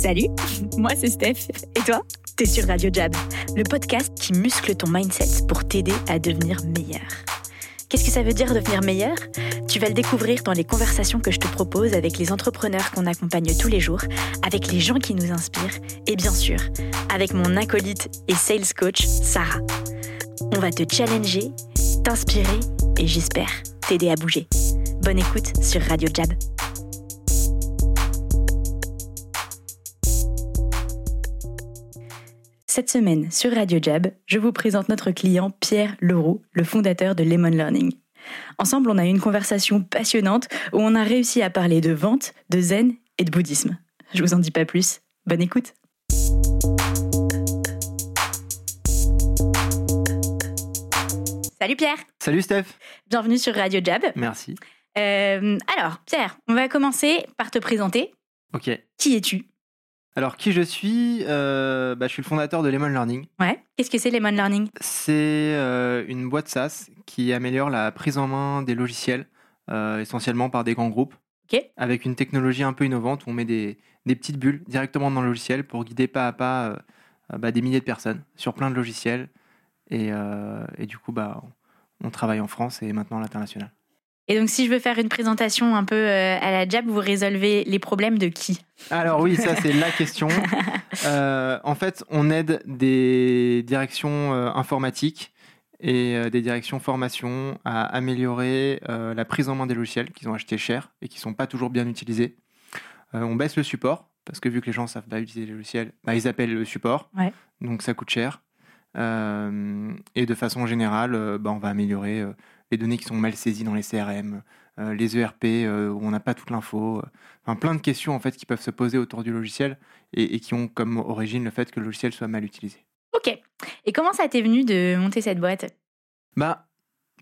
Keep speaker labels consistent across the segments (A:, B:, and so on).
A: Salut, moi c'est Steph. Et toi? T'es sur Radio Jab, le podcast qui muscle ton mindset pour t'aider à devenir meilleur. Qu'est-ce que ça veut dire devenir meilleur? Tu vas le découvrir dans les conversations que je te propose avec les entrepreneurs qu'on accompagne tous les jours, avec les gens qui nous inspirent et bien sûr, avec mon acolyte et sales coach, Sarah. On va te challenger, t'inspirer et j'espère t'aider à bouger. Bonne écoute sur Radio Jab. Cette semaine, sur Radio Jab, je vous présente notre client Pierre Leroux, le fondateur de Lemon Learning. Ensemble, on a eu une conversation passionnante où on a réussi à parler de vente, de zen et de bouddhisme. Je vous en dis pas plus. Bonne écoute. Salut Pierre.
B: Salut Steph.
A: Bienvenue sur Radio Jab.
B: Merci.
A: Euh, alors, Pierre, on va commencer par te présenter.
B: Ok.
A: Qui es-tu?
B: Alors, qui je suis euh, bah, Je suis le fondateur de Lemon Learning.
A: Ouais. Qu'est-ce que c'est Lemon Learning?
B: C'est euh, une boîte SaaS qui améliore la prise en main des logiciels, euh, essentiellement par des grands groupes.
A: Ok.
B: Avec une technologie un peu innovante où on met des, des petites bulles directement dans le logiciel pour guider pas à pas bah, des milliers de personnes sur plein de logiciels. Et, et du coup, bah, on travaille en France et maintenant à l'international.
A: Et donc, si je veux faire une présentation un peu euh, à la Jab, vous résolvez les problèmes de qui?
B: Alors oui, ça c'est la question. Euh, en fait, on aide des directions euh, informatiques et des directions formation à améliorer euh, la prise en main des logiciels qu'ils ont achetés cher et qui sont pas toujours bien utilisés. Euh, on baisse le support parce que vu que les gens savent pas utiliser les logiciels, bah, ils appellent le support,
A: Ouais.
B: donc ça coûte cher. Et de façon générale, bah, on va améliorer les données qui sont mal saisies dans les CRM, euh, les ERP euh, où on n'a pas toute l'info, euh, enfin plein de questions en fait qui peuvent se poser autour du logiciel et, et qui ont comme origine le fait que le logiciel soit mal utilisé.
A: Ok. Et comment ça t'est venu de monter cette boîte?
B: Bah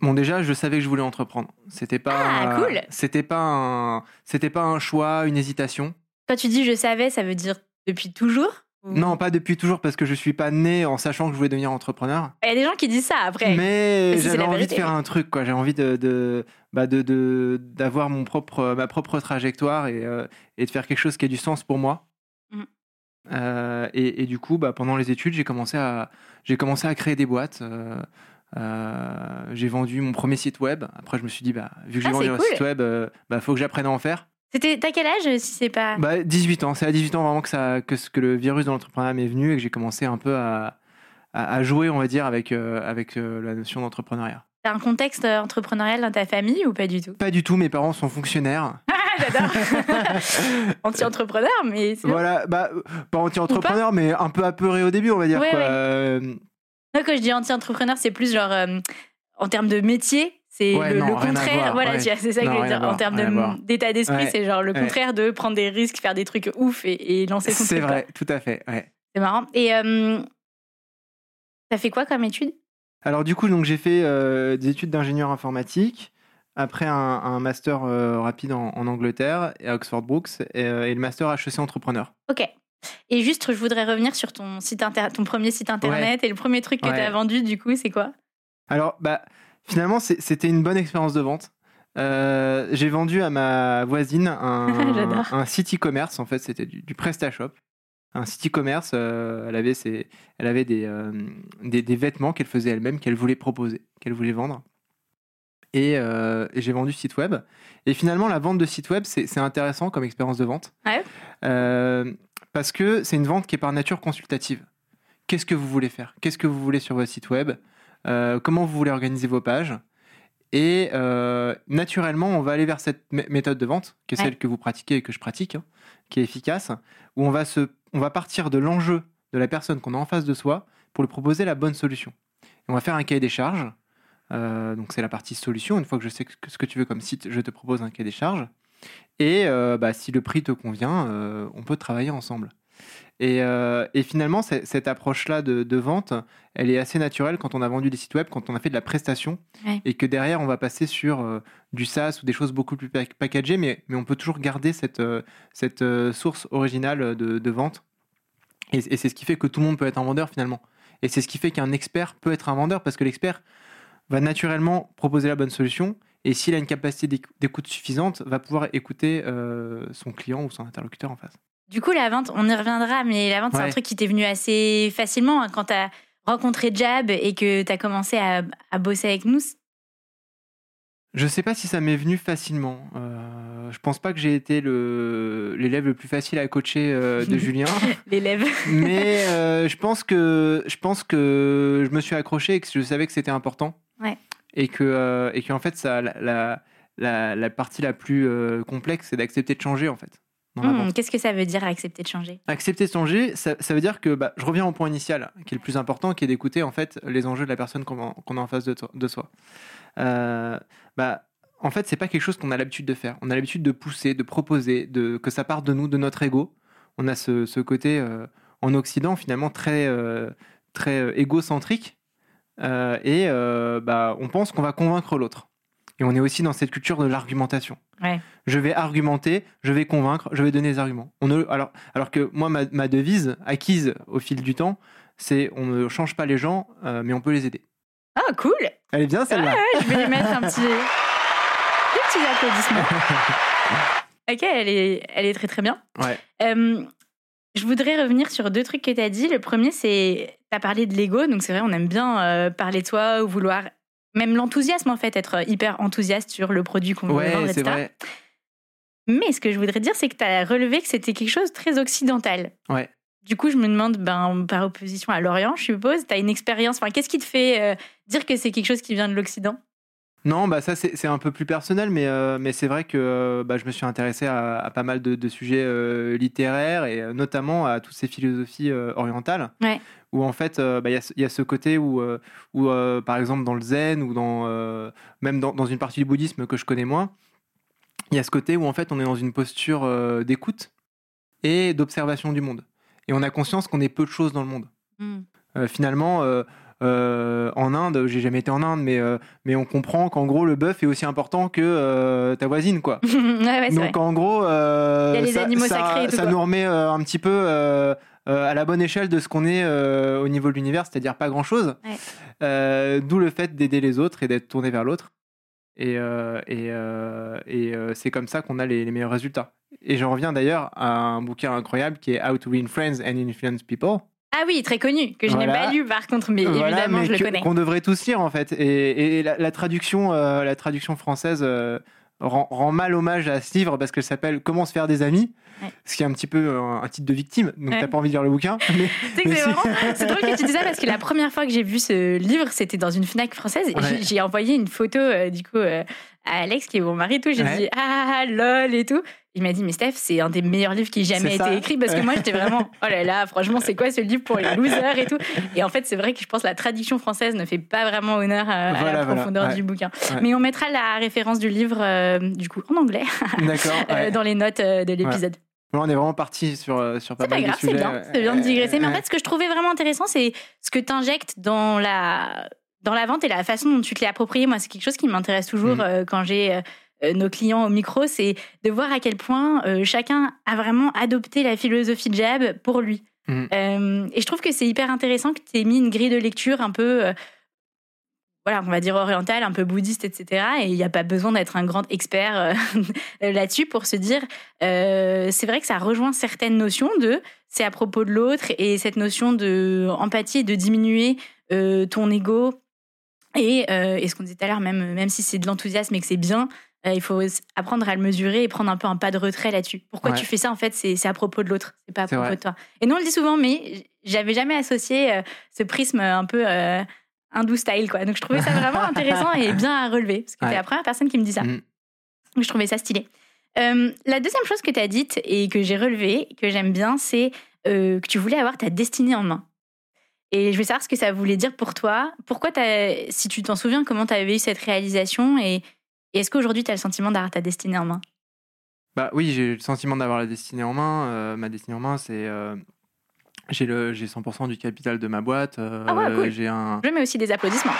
B: bon déjà je savais que je voulais entreprendre. C'était pas
A: Ah, cool.
B: c'était pas un c'était pas un choix, une hésitation.
A: Quand tu dis je savais, ça veut dire depuis toujours? Ou-
B: Non, pas depuis toujours parce que je suis pas né en sachant que je voulais devenir entrepreneur.
A: Il y a des gens qui disent ça après.
B: Mais j'avais envie de faire un truc, quoi. J'ai envie de, de, bah de, d'avoir mon propre, ma propre trajectoire et, euh, et de faire quelque chose qui ait du sens pour moi.
A: Mhm.
B: Euh, et, et du coup, bah, pendant les études, j'ai commencé à, j'ai commencé à créer des boîtes. euh, j'ai vendu mon premier site web. Après, je me suis dit, bah, vu que j'ai
A: Ah,
B: vendu un
A: cool.
B: site web, bah, faut que j'apprenne à en faire.
A: C'était t'as quel âge si c'est pas?
B: Bah, 18 ans. C'est à 18 ans vraiment que, ça, que, ce- que le virus de l'entrepreneuriat m'est venu et que j'ai commencé un peu à, à, à jouer, on va dire, avec, euh, avec euh, la notion d'entrepreneuriat.
A: T'as un contexte euh, entrepreneurial dans ta famille ou pas du tout?
B: Pas du tout, mes parents sont fonctionnaires.
A: Ah, j'adore Anti-entrepreneur, mais
B: voilà, bah, pas anti-entrepreneur, mais un peu apeuré au début, on va dire.
A: Ouais,
B: quoi.
A: ouais.
B: Euh,
A: Moi, quand je dis anti-entrepreneur, c'est plus genre en termes de métier. C'est
B: Ouais,
A: le,
B: non,
A: contraire, voilà,
B: ouais.
A: tu vois, c'est ça que
B: Non,
A: je veux dire. En termes de- d'état d'esprit,
B: Ouais.
A: c'est genre le contraire de prendre des risques, faire des trucs ouf et, et lancer son
B: c'est vrai, tout à fait.
A: C'est marrant. Et euh, t'as fait quoi comme étude?
B: Alors, du coup, donc, j'ai fait euh, des études d'ingénieur informatique. Après, un, un master euh, rapide en, en Angleterre et à Oxford Brooks et, euh, et le master HEC entrepreneur.
A: Ok. Et juste, je voudrais revenir sur ton site inter- ton premier site internet et le premier truc que
B: Ouais.
A: t'as vendu, du coup, c'est quoi?
B: Alors, bah, finalement, c'était une bonne expérience de vente. Euh, j'ai vendu à ma voisine un, un site e-commerce. En fait, c'était du, du PrestaShop. Un site e-commerce. euh, elle avait, ses, elle avait des, euh, des, des vêtements qu'elle faisait elle-même, qu'elle voulait proposer, qu'elle voulait vendre. Et, et j'ai vendu site web. Et finalement, la vente de site web, c'est intéressant comme expérience de vente.
A: Ouais.
B: Parce que c'est une vente qui est par nature consultative. Qu'est-ce que vous voulez faire? Qu'est-ce que vous voulez sur votre site web? Comment vous voulez organiser vos pages Et euh, naturellement, on va aller vers cette mé- méthode de vente, qui est
A: Ouais.
B: celle que vous pratiquez et que je pratique, hein, qui est efficace, où on va, se, on va partir de l'enjeu de la personne qu'on a en face de soi pour lui proposer la bonne solution. Et on va faire un cahier des charges. Euh, donc c'est la partie solution. Une fois que je sais que- ce que tu veux comme site, je te propose un cahier des charges. Et euh, bah, si le prix te convient, euh, on peut travailler ensemble. Et, euh, et finalement, cette approche-là de, de vente, elle est assez naturelle quand on a vendu des sites web, quand on a fait de la prestation,
A: Ouais.
B: et que derrière, on va passer sur euh, du SaaS ou des choses beaucoup plus pack- packagées, mais, mais on peut toujours garder cette, euh, cette source originale de, de vente. Et, et c'est ce qui fait que tout le monde peut être un vendeur finalement. Et c'est ce qui fait qu'un expert peut être un vendeur, parce que l'expert va naturellement proposer la bonne solution, et s'il a une capacité d'éc- d'écoute suffisante, va pouvoir écouter euh, son client ou son interlocuteur en face.
A: Du coup, la vente, on y reviendra, mais la vente, c'est un truc qui t'est venu assez facilement hein, quand tu as rencontré Jab et que tu as commencé à, à bosser avec nous.
B: Je sais pas si ça m'est venu facilement. Euh, je pense pas que j'ai été le l'élève le plus facile à coacher euh, de Julien,
A: L'élève.
B: mais euh, je pense que je pense que je me suis accroché et que je savais que c'était important.
A: Ouais.
B: Et que euh, et qu'en fait ça la, la, la, la partie la plus complexe c'est d'accepter de changer en fait.
A: Hmm. Qu'est-ce que ça veut dire accepter de changer?
B: Accepter de changer, ça, ça veut dire que bah, je reviens au point initial, qui est le plus important, qui est d'écouter en fait les enjeux de la personne qu'on a- qu'on a en face de, soi. Euh, bah, en fait, c'est pas quelque chose qu'on a l'habitude de faire. On a l'habitude de pousser, de proposer, de que ça parte de nous, de notre ego. On a ce, ce côté euh, en Occident finalement très euh, très égocentrique et bah, on pense qu'on va convaincre l'autre. Et on est aussi dans cette culture de l'argumentation.
A: Ouais.
B: Je vais argumenter, je vais convaincre, je vais donner des arguments. On ne, alors, alors que moi, ma, ma devise acquise au fil du temps, c'est on ne change pas les gens, euh, mais on peut les aider.
A: Ah, cool
B: Elle est bien celle-là.
A: Ouais, je vais lui mettre un petit. Des petits applaudissements. ok, elle est, elle est très très bien.
B: Ouais.
A: Euh, je voudrais revenir sur deux trucs que tu as dit. Le premier, c'est. Tu as parlé de l'ego, donc c'est vrai, on aime bien euh, parler de soi ou vouloir. Même l'enthousiasme, en fait, être hyper enthousiaste sur le produit qu'on veut
B: Ouais,
A: vendre,
B: c'est
A: etc.
B: vrai.
A: Mais ce que je voudrais dire, c'est que tu as relevé que c'était quelque chose de très occidental.
B: Ouais.
A: Du coup, je me demande, ben, par opposition à l'Orient, je suppose, tu as une expérience. Enfin, qu'est-ce qui te fait euh, dire que c'est quelque chose qui vient de l'Occident?
B: Non, bah ça c'est un peu plus personnel, mais, euh, mais c'est vrai que euh, bah, je me suis intéressé à, à pas mal de, de sujets euh, littéraires et euh, notamment à toutes ces philosophies orientales.
A: Ouais.
B: Où en fait, bah, il y, a ce- il y a ce côté où, où par exemple, dans le zen ou dans, même dans, dans une partie du bouddhisme que je connais moins, il y a ce côté où en fait on est dans une posture d'écoute et d'observation du monde. Et on a conscience qu'on est peu de choses dans le monde. Euh, finalement, euh, en Inde, j'ai jamais été en Inde, mais, euh, mais on comprend qu'en gros, le bœuf est aussi important que euh, ta voisine, quoi.
A: ouais, ouais, c'est vrai.
B: Donc en gros,
A: les
B: ça,
A: tout,
B: nous remet un petit peu à la bonne échelle de ce qu'on est au niveau de l'univers, c'est-à-dire pas grand-chose.
A: Ouais.
B: D'où le fait d'aider les autres et d'être tourné vers l'autre. Et, et, et, c'est comme ça qu'on a les, les meilleurs résultats. Et j'en reviens d'ailleurs à un bouquin incroyable qui est How to Win Friends and Influence People.
A: Ah oui, très connu, que je n'ai pas lu par contre, mais
B: Voilà,
A: évidemment,
B: mais
A: je le connais.
B: Qu'on devrait tous lire en fait. Et, et la, la traduction, euh, la traduction française euh, rend, rend mal hommage à ce livre parce qu'elle s'appelle Comment se faire des amis,
A: Ouais.
B: ce qui est un petit peu un, un titre de victime. Donc
A: Ouais.
B: t'as pas envie de lire le bouquin. Mais
A: c'est vraiment. C'est drôle que tu dis ça parce que la première fois que j'ai vu ce livre, c'était dans une Fnac française.
B: Ouais.
A: j'ai- J'ai envoyé une photo, euh, du coup, à Alex, qui est mon mari, et tout. J'ai
B: Ouais.
A: dit ah, lol et tout. Il m'a dit, mais Steph, c'est un des meilleurs livres qui ait jamais été écrit parce que moi, j'étais vraiment, oh là là, franchement, c'est quoi ce livre pour les losers et tout? Et en fait, c'est vrai que je pense que la traduction française ne fait pas vraiment honneur à, à la
B: voilà,
A: profondeur
B: ouais.
A: du bouquin.
B: Ouais.
A: Mais on mettra la référence du livre, euh, du coup, en anglais, euh, dans les notes euh, de l'épisode.
B: Bon, on est vraiment parti sur, euh, sur pas mal
A: grave,
B: de sujets.
A: bien, c'est bien de
B: Euh,
A: digresser. Mais en fait, ce que je trouvais vraiment intéressant, c'est ce que tu injectes dans la, dans la vente et la façon dont tu te l'es approprié. Moi, c'est quelque chose qui m'intéresse toujours
B: Mhm.
A: euh, quand j'ai euh, euh, nos clients au micro, c'est de voir à quel point euh, chacun a vraiment adopté la philosophie Jab pour lui. Euh, et je trouve que c'est hyper intéressant que tu aies mis une grille de lecture un peu. voilà, on va dire orientale, un peu bouddhiste, etc. Et il n'y a pas besoin d'être un grand expert euh, là-dessus pour se dire, euh, c'est vrai que ça rejoint certaines notions de c'est à propos de l'autre et cette notion de empathie et de diminuer euh, ton ego et, euh, et ce qu'on disait tout à l'heure même même si c'est de l'enthousiasme et que c'est bien euh, il faut apprendre à le mesurer et prendre un peu un pas de retrait là-dessus pourquoi
B: Ouais.
A: tu fais ça en fait c'est à propos de l'autre c'est pas à propos
B: vrai.
A: de toi et nous on le dit souvent mais j'avais jamais associé euh, ce prisme un peu euh, hindou style quoi donc je trouvais ça vraiment intéressant et bien à relever parce que
B: Ouais.
A: t'es la première personne qui me dit ça
B: Mhm.
A: donc, je trouvais ça stylé. Euh, la deuxième chose que tu as dite et que j'ai relevée, que j'aime bien, c'est que tu voulais avoir ta destinée en main. Et je veux savoir ce que ça voulait dire pour toi. Pourquoi, t'as- si tu t'en souviens, comment tu avais eu cette réalisation et, et est-ce qu'aujourd'hui tu as le sentiment d'avoir ta destinée en main?
B: Bah oui, j'ai le sentiment d'avoir la destinée en main. Euh, ma destinée en main, c'est. euh, j'ai le j'ai 100% du capital de ma boîte. euh,
A: Ah ouais, cool.
B: J'ai un.
A: Je mets aussi des applaudissements.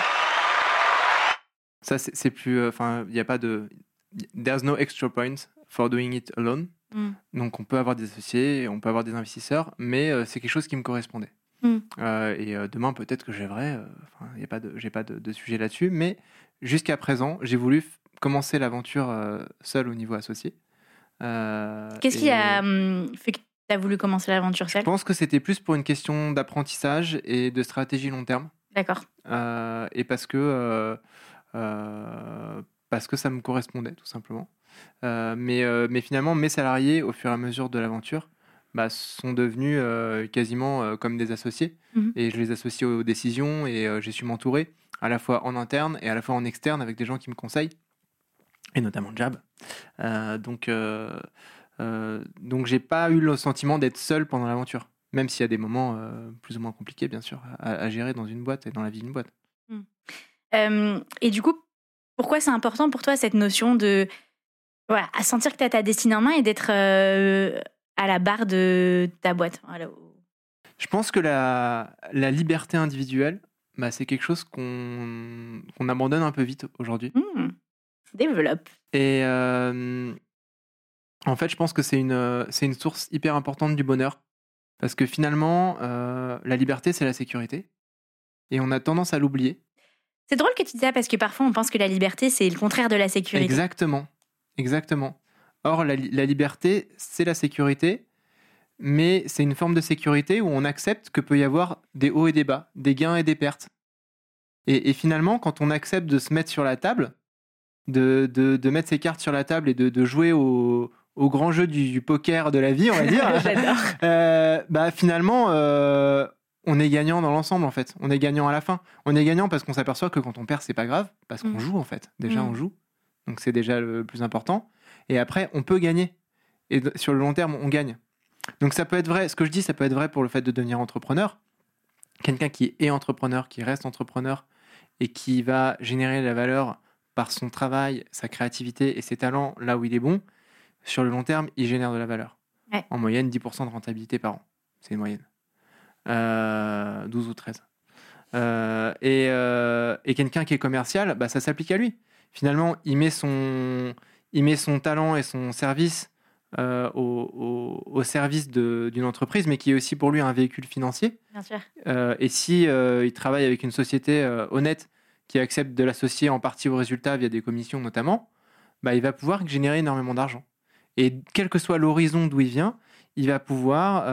B: Ça, c'est plus. Enfin, il n'y a pas de. There's no extra point for doing it alone.
A: Mm.
B: Donc, on peut avoir des associés, on peut avoir des investisseurs, mais c'est quelque chose qui me correspondait.
A: Mm.
B: Euh, et euh, demain, peut-être que j'aimerais. euh, Enfin, il y a pas de, j'ai pas de, de sujet là-dessus, mais jusqu'à présent, j'ai voulu commencer l'aventure seul au niveau associé.
A: Qu'est-ce qui a hum, fait que tu as voulu commencer l'aventure seul
B: Je pense que c'était plus pour une question d'apprentissage et de stratégie long terme.
A: D'accord.
B: Euh, et parce que, euh, euh, parce que ça me correspondait, tout simplement. Mais, mais finalement, mes salariés, au fur et à mesure de l'aventure, bah, sont devenus euh, quasiment euh, comme des associés.
A: Mhm.
B: Et je les associe aux décisions et euh, j'ai su m'entourer à la fois en interne et à la fois en externe avec des gens qui me conseillent, et notamment Jab. Euh, donc, donc j'ai pas eu le sentiment d'être seul pendant l'aventure, même s'il y a des moments plus ou moins compliqués, bien sûr, à, à gérer dans une boîte et dans la vie d'une boîte.
A: Euh, et du coup, pourquoi c'est important pour toi cette notion de voilà, à sentir que tu as ta destinée en main et d'être à la barre de ta boîte Voilà.
B: Je pense que la, la liberté individuelle, bah, c'est quelque chose qu'on abandonne un peu vite aujourd'hui.
A: Hmm. Développe.
B: Et euh, en fait, je pense que c'est une, c'est une source hyper importante du bonheur. Parce que finalement, euh, la liberté, c'est la sécurité. Et on a tendance à l'oublier.
A: C'est drôle que tu dis ça parce que parfois on pense que la liberté c'est le contraire de la sécurité.
B: Exactement. Exactement. Or, la, li- la liberté, c'est la sécurité. Mais c'est une forme de sécurité où on accepte que peut y avoir des hauts et des bas, des gains et des pertes. Et, et finalement, quand on accepte de se mettre sur la table, de, de, de mettre ses cartes sur la table et de, de jouer au, au grand jeu du, du poker de la vie, on va dire, euh, bah finalement, euh, on est gagnant dans l'ensemble en fait. On est gagnant à la fin. On est gagnant parce qu'on s'aperçoit que quand on perd, c'est pas grave, parce qu'on
A: Mm.
B: joue en fait. Déjà,
A: Mm.
B: on joue. Donc c'est déjà le plus important. Et après, on peut gagner. Et sur le long terme, on gagne. Donc ça peut être vrai. Ce que je dis, ça peut être vrai pour le fait de devenir entrepreneur. Quelqu'un qui est entrepreneur, qui reste entrepreneur et qui va générer de la valeur par son travail, sa créativité et ses talents là où il est bon, sur le long terme, il génère de la valeur.
A: Ouais.
B: En moyenne, 10% de rentabilité par an. C'est une moyenne. Euh, 12 ou 13. Euh, et euh, et quelqu'un qui est commercial, bah, ça s'applique à lui. Finalement, il met son, il met son talent et son service euh, au, au- au service d'une entreprise, mais qui est aussi pour lui un véhicule financier.
A: Bien sûr.
B: Euh, et si euh, il travaille avec une société honnête qui accepte de l'associer en partie au résultat via des commissions notamment, bah, il va pouvoir générer énormément d'argent. Et quel que soit l'horizon d'où il vient, il va pouvoir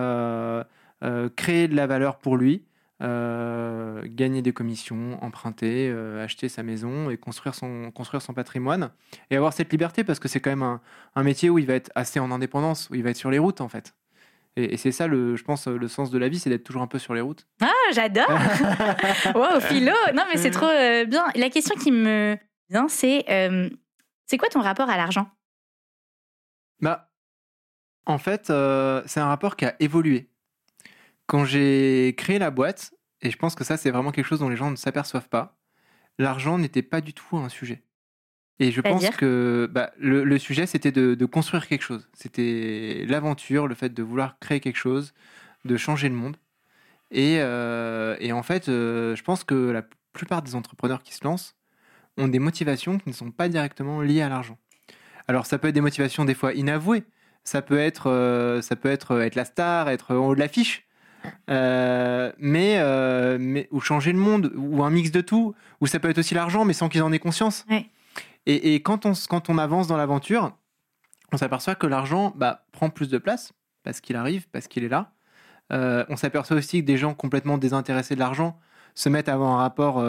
B: créer de la valeur pour lui, euh, gagner des commissions, emprunter, euh, acheter sa maison et construire son, construire son patrimoine. Et avoir cette liberté parce que c'est quand même un, un métier où il va être assez en indépendance, où il va être sur les routes en fait. Et, et c'est ça, le, je pense, le sens de la vie, c'est d'être toujours un peu sur les routes.
A: Ah, j'adore. Wow, philo. Non, mais c'est trop euh, bien. La question qui me vient, c'est c'est quoi ton rapport à l'argent?
B: Bah, en fait, c'est un rapport qui a évolué. Quand j'ai créé la boîte, et je pense que ça, c'est vraiment quelque chose dont les gens ne s'aperçoivent pas, l'argent n'était pas du tout un sujet. Et je pense que bah, le, le sujet, c'était de, de construire quelque chose. C'était l'aventure, le fait de vouloir créer quelque chose, de changer le monde. Et, euh, et en fait, euh, je pense que la plupart des entrepreneurs qui se lancent ont des motivations qui ne sont pas directement liées à l'argent. Alors, ça peut être des motivations des fois inavouées. Ça peut être, euh, ça peut être être la star, être en haut de l'affiche. Euh, mais, euh, mais ou changer le monde ou un mix de tout ou ça peut être aussi l'argent mais sans qu'ils en aient conscience.
A: Ouais.
B: et, et quand on quand on avance dans l'aventure on s'aperçoit que l'argent bah, prend plus de place parce qu'il arrive parce qu'il est là. Euh, on s'aperçoit aussi que des gens complètement désintéressés de l'argent se mettent à avoir un rapport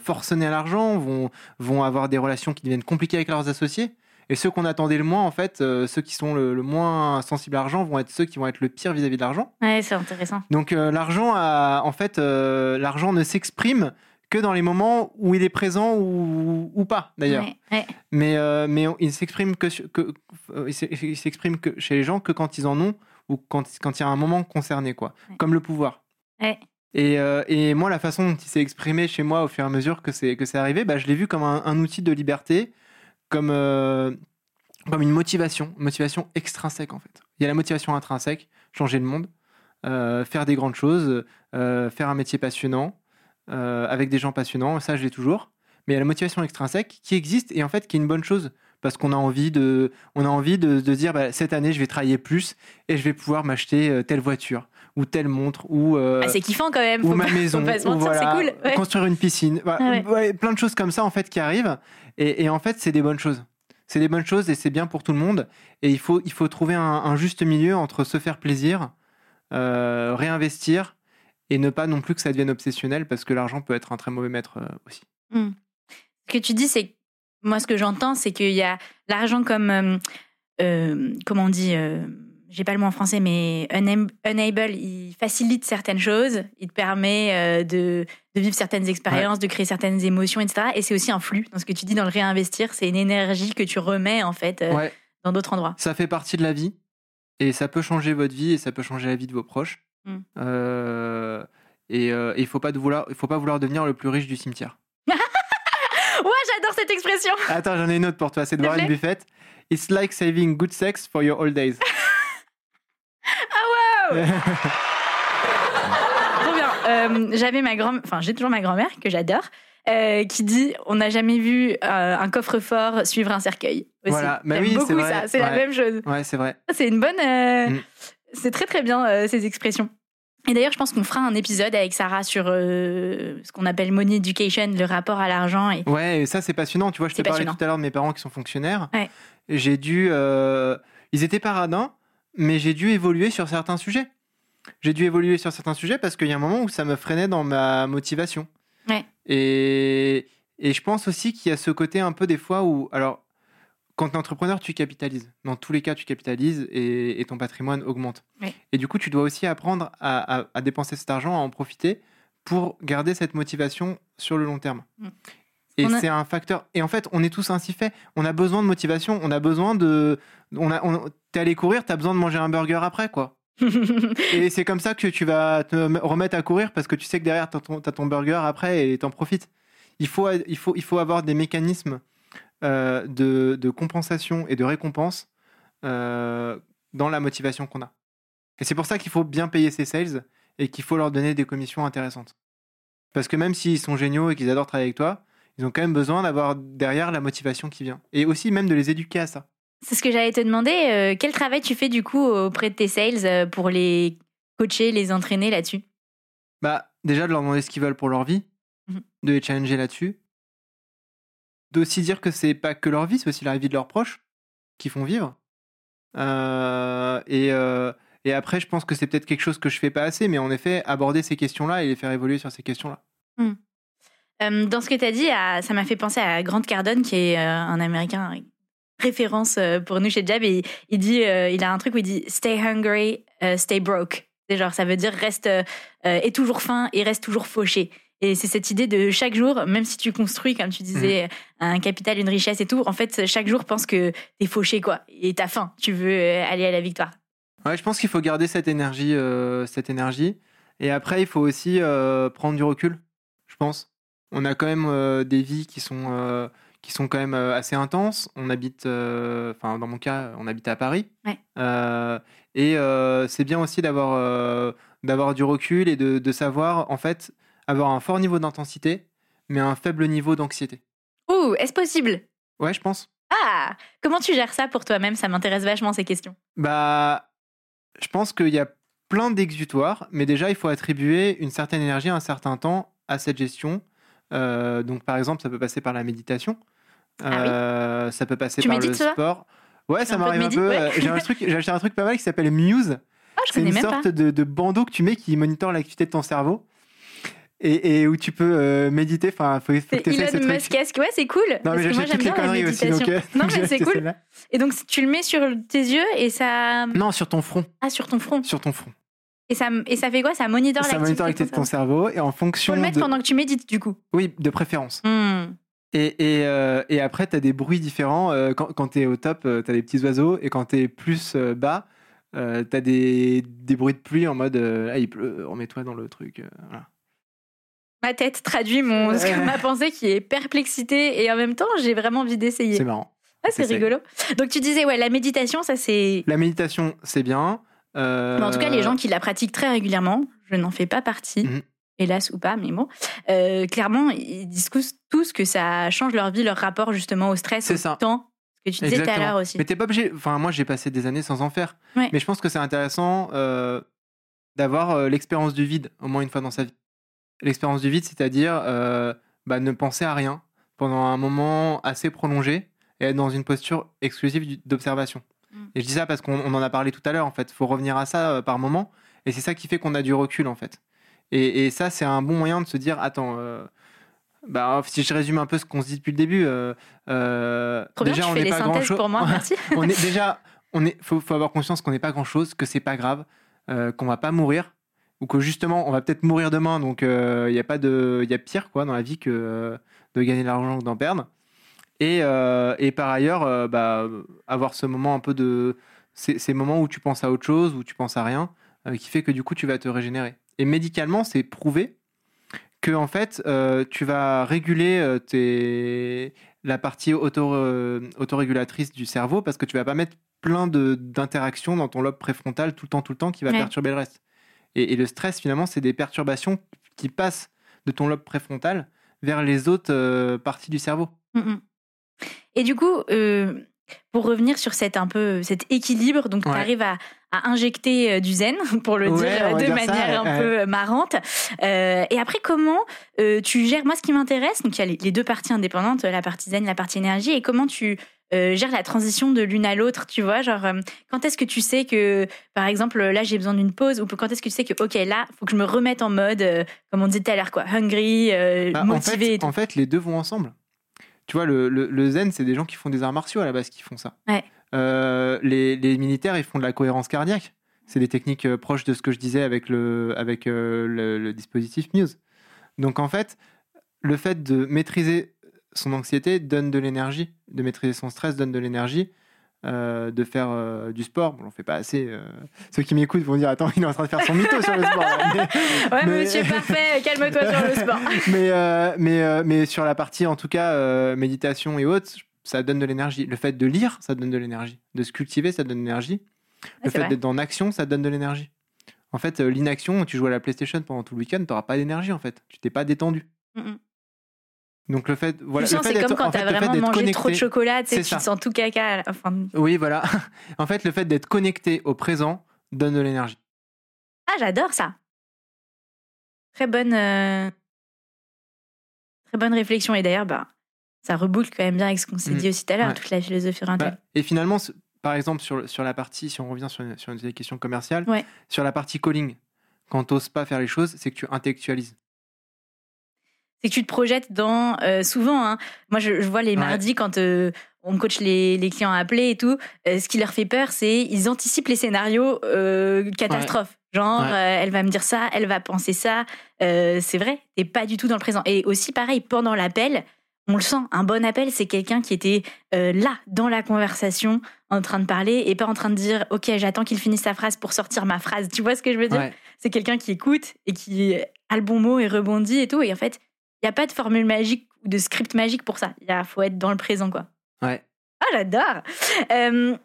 B: forcené à l'argent vont vont avoir des relations qui deviennent compliquées avec leurs associés et ceux qu'on attendait le moins en fait euh, ceux qui sont le, le moins sensibles à l'argent vont être ceux qui vont être le pire vis-à-vis de l'argent
A: Ouais, c'est intéressant.
B: donc euh, l'argent, a- en fait, euh, l'argent ne s'exprime que dans les moments où il est présent ou, ou pas, d'ailleurs.
A: Ouais, ouais.
B: Mais, euh, mais il s'exprime que, il s'ex- il s'exprime que chez les gens que quand ils en ont ou quand, quand il y a un moment concerné, quoi.
A: Ouais.
B: Comme le pouvoir.
A: Ouais.
B: Et, euh, et moi, la façon dont il s'est exprimé chez moi au fur et à mesure que c'est que c'est arrivé, bah, je l'ai vu comme un, un outil de liberté, comme euh, comme une motivation, motivation extrinsèque en fait. Il y a la motivation intrinsèque, changer le monde, euh, faire des grandes choses, euh, faire un métier passionnant, avec des gens passionnants, ça je l'ai toujours. Mais il y a la motivation extrinsèque qui existe et en fait qui est une bonne chose parce qu'on a envie de, on a envie de, de dire bah, cette année je vais travailler plus et je vais pouvoir m'acheter euh, telle voiture ou telle montre ou euh,
A: Ah, c'est kiffant quand même.
B: ou
A: faut
B: ma
A: pas-
B: maison,
A: faut pas se
B: ou
A: mentir,
B: voilà,
A: c'est cool. Ouais.
B: construire une piscine, Voilà,
A: Ah ouais.
B: ouais, plein de choses comme ça en fait qui arrivent et, et en fait c'est des bonnes choses. c'est des bonnes choses et c'est bien pour tout le monde. Et il faut, il faut trouver un, un juste milieu entre se faire plaisir, euh, réinvestir et ne pas non plus que ça devienne obsessionnel parce que l'argent peut être un très mauvais maître aussi.
A: Hmm. Ce que tu dis, c'est moi ce que j'entends, c'est qu'il y a l'argent comme euh, euh, comment on dit, euh, j'ai pas le mot en français, mais unable, il facilite certaines choses, il te permet euh, de, de vivre certaines expériences, de créer certaines émotions, etc. Et c'est aussi un flux. Dans ce que tu dis, dans le réinvestir, c'est une énergie que tu remets en fait
B: Ouais,
A: dans d'autres endroits.
B: ça fait partie de la vie et ça peut changer votre vie et ça peut changer la vie de vos proches.
A: Mm.
B: Euh, et euh, il faut pas vouloir, il faut pas vouloir devenir le plus riche du cimetière.
A: J'adore cette expression.
B: Attends, j'en ai une autre pour toi. C'est de Warren. Buffett. It's like saving good sex for your old days.
A: Trop bien. Euh, J'avais ma grand, enfin j'ai toujours ma grand-mère que j'adore, euh, qui dit on n'a jamais vu euh, un coffre-fort suivre un cercueil. Aussi.
B: Voilà. Bah oui, c'est
A: beaucoup ça. C'est la même chose.
B: ouais, c'est vrai.
A: C'est une bonne. euh,
B: Mm.
A: C'est très très bien ces expressions. Et d'ailleurs, je pense qu'on fera un épisode avec Sarah sur euh, ce qu'on appelle money education, le rapport à l'argent. Et...
B: Ouais, et ça c'est passionnant. Tu vois, je te parlais tout à l'heure de mes parents qui sont fonctionnaires.
A: Ouais.
B: J'ai dû, euh, ils étaient paradins, mais j'ai dû évoluer sur certains sujets. J'ai dû évoluer sur certains sujets parce qu'il y a un moment où ça me freinait dans ma motivation.
A: Ouais.
B: Et, et je pense aussi qu'il y a ce côté un peu des fois où, alors, quand tu es entrepreneur, tu capitalises. Dans tous les cas, tu capitalises et, et ton patrimoine augmente. Et du coup, tu dois aussi apprendre à, à- à dépenser cet argent, à en profiter pour garder cette motivation sur le long terme.
A: Mm.
B: Et
A: a-
B: c'est un facteur. Et en fait, on est tous ainsi faits. On a besoin de motivation. On a besoin de. On a, on... T'es allé courir, t'as besoin de manger un burger après, quoi. Et c'est comme ça que tu vas te remettre à courir parce que tu sais que derrière, t'as ton, t'as ton burger après et t'en profites. Il faut, il, faut, il faut avoir des mécanismes euh, de, de compensation et de récompense euh, dans la motivation qu'on a. Et c'est pour ça qu'il faut bien payer ses sales et qu'il faut leur donner des commissions intéressantes. Parce que même s'ils sont géniaux et qu'ils adorent travailler avec toi, ils ont quand même besoin d'avoir derrière la motivation qui vient. Et aussi même de les éduquer à ça.
A: C'est ce que j'allais te demander. euh, quel travail tu fais du coup auprès de tes sales pour les coacher, les entraîner là-dessus?
B: Bah, déjà de leur demander ce qu'ils veulent pour leur vie,
A: Mhm.
B: de les challenger là-dessus, d'aussi dire que c'est pas que leur vie, c'est aussi la vie de leurs proches qui font vivre. Euh, et, euh, et après, je pense que c'est peut-être quelque chose que je fais pas assez, mais en effet, aborder ces questions-là et les faire évoluer sur ces questions-là.
A: Euh, dans ce que tu as dit, ça m'a fait penser à Grant Cardone, qui est un Américain référence pour nous chez Jab. Il dit, il a un truc où il dit "Stay hungry, stay broke". C'est genre, ça veut dire reste et toujours faim et reste toujours fauché. Et c'est cette idée de chaque jour, même si tu construis, comme tu disais, un capital, une richesse et tout, en fait, chaque jour pense que t'es fauché quoi, et t'as faim, tu veux euh, aller à la victoire.
B: Ouais, je pense qu'il faut garder cette énergie, euh, cette énergie. Et après, il faut aussi euh, prendre du recul, je pense. On a quand même euh, des vies qui sont, qui sont quand même assez intenses. On habite, enfin, dans mon cas, on habite à Paris.
A: Ouais.
B: Et c'est bien aussi d'avoir d'avoir du recul et de, de savoir, en fait, avoir un fort niveau d'intensité, mais un faible niveau d'anxiété.
A: Ouh, est-ce possible?
B: Ouais, je pense.
A: Ah, comment tu gères ça pour toi-même? Ça m'intéresse vachement ces questions.
B: Bah, je pense qu'il y a plein d'exutoires, mais déjà, il faut attribuer une certaine énergie, un certain temps à cette gestion. Euh, donc, par exemple, ça peut passer par la méditation.
A: Ah oui
B: Euh, Ça peut passer
A: Tu
B: par le sport. Ouais, ça m'arrive un peu.
A: ouais.
B: J'ai un truc, j'ai acheté un truc pas mal qui s'appelle Muse.
A: Ah,
B: C'est une
A: même pas.
B: sorte de, de bandeau que tu mets qui monitore l'activité de ton cerveau et, et où tu peux euh, méditer. Enfin, faut, faut que
A: C'est
B: ce
A: Elon. Musk, ouais, c'est cool.
B: Non,
A: parce
B: mais
A: que moi, j'aime bien la
B: conneries aussi. Donc, euh,
A: Non, mais c'est cool. Et donc, tu le mets sur tes yeux et ça.
B: Non, sur ton front.
A: Ah, sur ton front.
B: Sur ton front.
A: Et ça, et ça fait quoi? Ça monitore
B: Ça
A: l'activité
B: monitore l'activité de ton cerveau et en
A: Faut
B: fonction
A: le mettre
B: de...
A: pendant que tu médites, du coup.
B: Oui, de préférence.
A: Hmm.
B: Et, et, euh, et après, tu as des bruits différents. Euh, quand quand tu es au top, tu as des petits oiseaux. Et quand tu es plus euh, bas, tu as des, des bruits de pluie en mode euh, ah, il pleut, remets-toi dans le truc. euh, voilà.
A: Ma tête traduit mon, ma pensée qui est perplexité et en même temps, j'ai vraiment envie d'essayer.
B: C'est marrant.
A: Ah, c'est rigolo. Donc, tu disais, ouais, la méditation, ça c'est.
B: La méditation, c'est bien. Euh,
A: Mais en tout cas, les gens qui la pratiquent très régulièrement, je n'en fais pas partie,
B: Mhm.
A: hélas ou pas, mais bon, euh, clairement, ils disent tous- que ça change leur vie, leur rapport justement au stress,
B: C'est
A: au
B: ça.
A: temps. Que tu disais tout à l'heure aussi.
B: Mais t'es pas obligé. Enfin, moi, j'ai passé des années sans en faire.
A: Ouais.
B: Mais je pense que c'est intéressant euh, d'avoir l'expérience du vide au moins une fois dans sa vie. L'expérience du vide, c'est-à-dire euh, bah, ne penser à rien pendant un moment assez prolongé et être dans une posture exclusive d'observation.
A: Mm.
B: Et je dis ça parce qu'on on en a parlé tout à l'heure, en fait. Il faut revenir à ça euh, par moment. Et c'est ça qui fait qu'on a du recul, en fait. Et, et ça, c'est un bon moyen de se dire attends, euh, bah, si je résume un peu ce qu'on se dit depuis le début, déjà, on n'est pas
A: synthèses
B: grand-chose.
A: pour moi, merci.
B: on est déjà, on est, faut, faut avoir conscience qu'on n'est pas grand chose, que c'est pas grave, qu'on va pas mourir, ou que justement on va peut-être mourir demain, donc il y a pas de, il y a pire quoi dans la vie que euh, de gagner de l'argent que d'en perdre. Et, euh, et par ailleurs, euh, bah, avoir ce moment un peu de, ces, ces moments où tu penses à autre chose, où tu penses à rien, euh, qui fait que du coup tu vas te régénérer. Et médicalement, c'est prouvé que en fait, euh, tu vas réguler euh, tes... la partie auto, euh, autorégulatrice du cerveau parce que tu vas pas mettre plein d'interactions dans ton lobe préfrontal tout le temps, tout le temps qui va
A: Ouais.
B: perturber le reste. Et, et le stress, finalement, c'est des perturbations qui passent de ton lobe préfrontal vers les autres euh, parties du cerveau.
A: Mm, mm. Et du coup, euh, pour revenir sur cet, un peu, cet équilibre, donc
B: Ouais.
A: tu arrives à, à injecter euh, du zen, pour le
B: Ouais,
A: dire de
B: dire ça,
A: manière un
B: ouais.
A: peu marrante. Euh, et après, comment tu gères, moi ce qui m'intéresse, donc il y a les, les deux parties indépendantes, la partie zen, la partie énergie, et comment tu euh, gères la transition de l'une à l'autre, tu vois, genre euh, quand est-ce que tu sais que, par exemple, là j'ai besoin d'une pause, ou quand est-ce que tu sais que, ok, là, faut que je me remette en mode, euh, comme on disait tout à l'heure, quoi, hungry,
B: Bah, en,
A: motivé et
B: fait,
A: tout.
B: en fait, les deux vont ensemble. Tu vois, le, le- le zen, c'est des gens qui font des arts martiaux à la base qui font ça.
A: Ouais.
B: Les, les militaires, ils font de la cohérence cardiaque. C'est des techniques proches de ce que je disais avec le, avec, le, le dispositif Muse. Donc en fait, le fait de maîtriser son anxiété donne de l'énergie, de maîtriser son stress donne de l'énergie, euh, de faire euh, du sport. Bon, j'en fais pas assez. euh. Ceux qui m'écoutent vont dire Attends, il est en train de faire son mytho sur le sport. là. Mais-
A: Ouais,
B: mais-
A: monsieur parfait, calme-toi sur le sport.
B: mais, mais, mais sur la partie, en tout cas, méditation et autres, ça donne de l'énergie. Le fait de lire, ça donne de l'énergie. De se cultiver, ça donne de l'énergie. Le
A: c'est
B: fait d'être en action, ça donne de l'énergie. En fait, l'inaction, tu joues à la PlayStation pendant tout le week-end, tu n'auras pas d'énergie, en fait. Tu t'es pas détendu.
A: Mm, mm.
B: Donc le fait, voilà,
A: tu
B: le
A: sens,
B: fait
A: c'est comme quand t'as
B: fait
A: vraiment mangé trop de chocolat, tu sais, te sens tout caca. Enfin,
B: Oui, voilà. en fait, le fait d'être connecté au présent donne de l'énergie.
A: ah, j'adore ça. Très bonne, euh, très bonne réflexion. Et d'ailleurs, bah, ça reboucle quand même bien avec ce qu'on s'est
B: Mm.
A: dit aussi tout à l'heure,
B: Ouais.
A: toute la philosophie orientale.
B: Bah, et finalement, par exemple, sur, la partie, si on revient sur une, sur une des questions commerciales,
A: Ouais.
B: sur la partie calling, quand tu n'oses pas faire les choses, c'est que tu intellectualises.
A: C'est que tu te projettes dans euh, souvent hein, moi je, je vois les
B: Ouais.
A: mardis quand euh, on coach les, les clients à appeler et tout euh, ce qui leur fait peur c'est ils anticipent les scénarios euh, catastrophes. Genre
B: Ouais.
A: elle va me dire ça elle va penser ça. C'est vrai t'es pas du tout dans le présent. Et aussi pareil pendant l'appel on le sent un bon appel c'est quelqu'un qui était là dans la conversation en train de parler et pas en train de dire ok j'attends qu'il finisse sa phrase pour sortir ma phrase. Tu vois ce que je veux dire? C'est quelqu'un qui écoute et qui a le bon mot et rebondit et tout. Et en fait, il n'y a pas de formule magique ou de script magique pour ça. Il faut être dans le présent, quoi.
B: Ouais.
A: Ah, j'adore Euh,